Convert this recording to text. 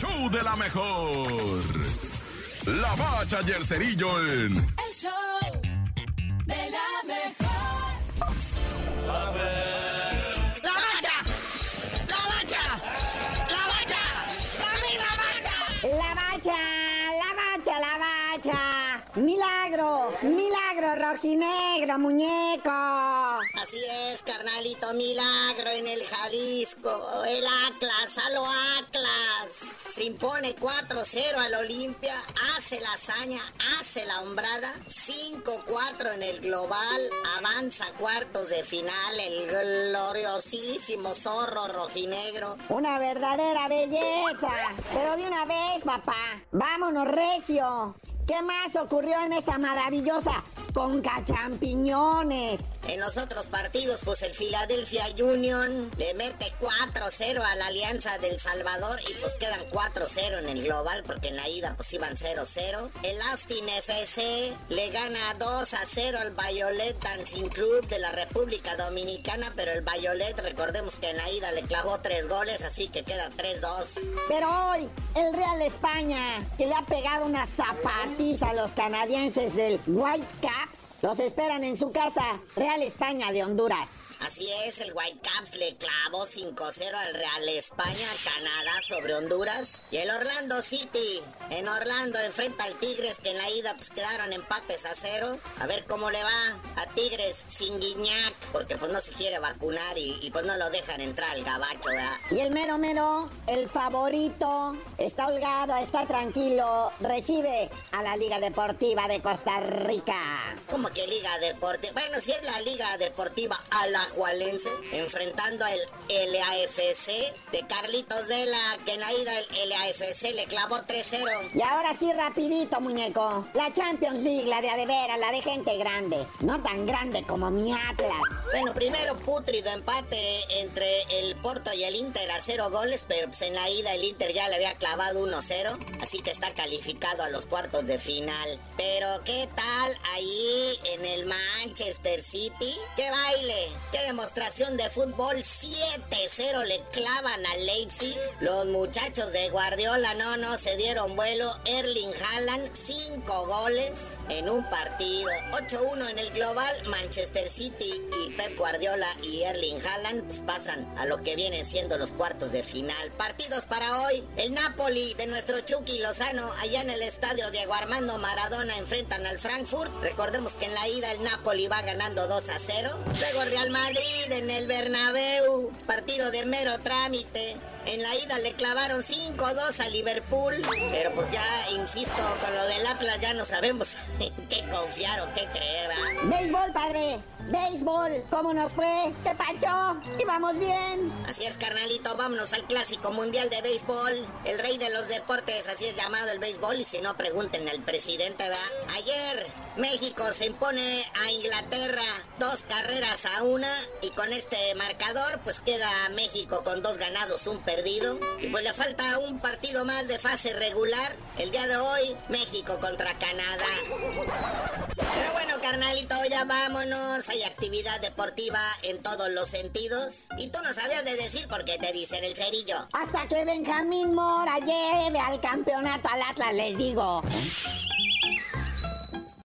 show de la mejor. La bacha y el cerillo en... El show de la mejor. La bacha, la bacha, la bacha, la bacha. La bacha, la bacha, la bacha. Milagro, milagro rojinegro, muñeco. Así es, carnalito, milagro en el Jalisco. El Atlas, a lo Atlas. Se impone 4-0 al Olimpia, hace la hazaña, hace la hombrada. 5-4 en el global, avanza cuartos de final el gloriosísimo zorro rojinegro. Una verdadera belleza. Pero de una vez, papá. Vámonos, recio. ¿Qué más ocurrió en esa maravillosa conca champiñones? En los otros partidos, pues el Philadelphia Union le mete 4-0 a la Alianza del Salvador y pues quedan 4-0 en el global porque en la ida pues iban 0-0. El Austin FC le gana 2-0 al Violet Dancing Club de la República Dominicana, pero el Violet, recordemos que en la ida le clavó 3 goles, así que queda 3-2. Pero hoy, el Real España, que le ha pegado una zapatiza a los canadienses del White Caps, los esperan en su casa, Real España de Honduras. Así es, el Whitecaps le clavó 5-0 al Real España, Canadá sobre Honduras. Y el Orlando City, en Orlando enfrenta al Tigres, que en la ida pues quedaron empates a cero. A ver cómo le va a Tigres sin Guiñac, porque pues no se quiere vacunar y, y pues no lo dejan entrar al gabacho, ¿verdad? Y el mero mero, el favorito, está holgado, está tranquilo, recibe a la Liga Deportiva de Costa Rica. Como que Liga Deportiva, bueno, si es la Liga Deportiva Alajualense, enfrentando al LAFC de Carlitos Vela, que en la ida el LAFC le clavó 3-0. Y ahora sí, rapidito, muñeco. La Champions League, la de adevera, la de gente grande. No tan grande como mi Atlas. Bueno, primero putrido empate entre el Porto y el Inter a cero goles, pero pues en la ida el Inter ya le había clavado 1-0, así que está calificado a los cuartos de final. Pero ¿qué tal ahí en el Manchester City? ¡Qué baile! ¡Qué demostración de fútbol! 7-0 le clavan al Leipzig. Los muchachos de Guardiola no, no se dieron vuelo. Erling Haaland, 5 goles en un partido. 8-1 en el global. Manchester City y Pep Guardiola y Erling Haaland pasan a lo que vienen siendo los cuartos de final. Partidos para hoy. El Napoli de nuestro Chucky Lozano allá en el estadio Diego Armando Maradona enfrentan al Frankfurt. Recordemos que en la ida el Napoli va ganando 2 a 0. Luego Real Madrid en el Bernabéu. Partido de mero trámite. En la ida le clavaron 5-2 a Liverpool. Pero pues ya, insisto, con lo del Atlas ya no sabemos en qué confiar o qué creer, ¿verdad? Béisbol, padre. Béisbol. ¿Cómo nos fue? ¿Qué pacho? ¿Y vamos bien? Así es, carnalito, vámonos al clásico mundial de béisbol. El rey de los deportes, así es llamado el béisbol. Y si no, pregunten al presidente, ¿verdad? Ayer, México se impone a Inglaterra dos carreras a una. Y con este marcador, pues queda México con dos ganados, un Y pues le falta un partido más de fase regular. El día de hoy, México contra Canadá. Pero bueno, carnalito, ya vámonos. Hay actividad deportiva en todos los sentidos. Y tú no sabías de decir por qué te dicen el cerillo. Hasta que Benjamín Mora lleve al campeonato al Atlas, les digo.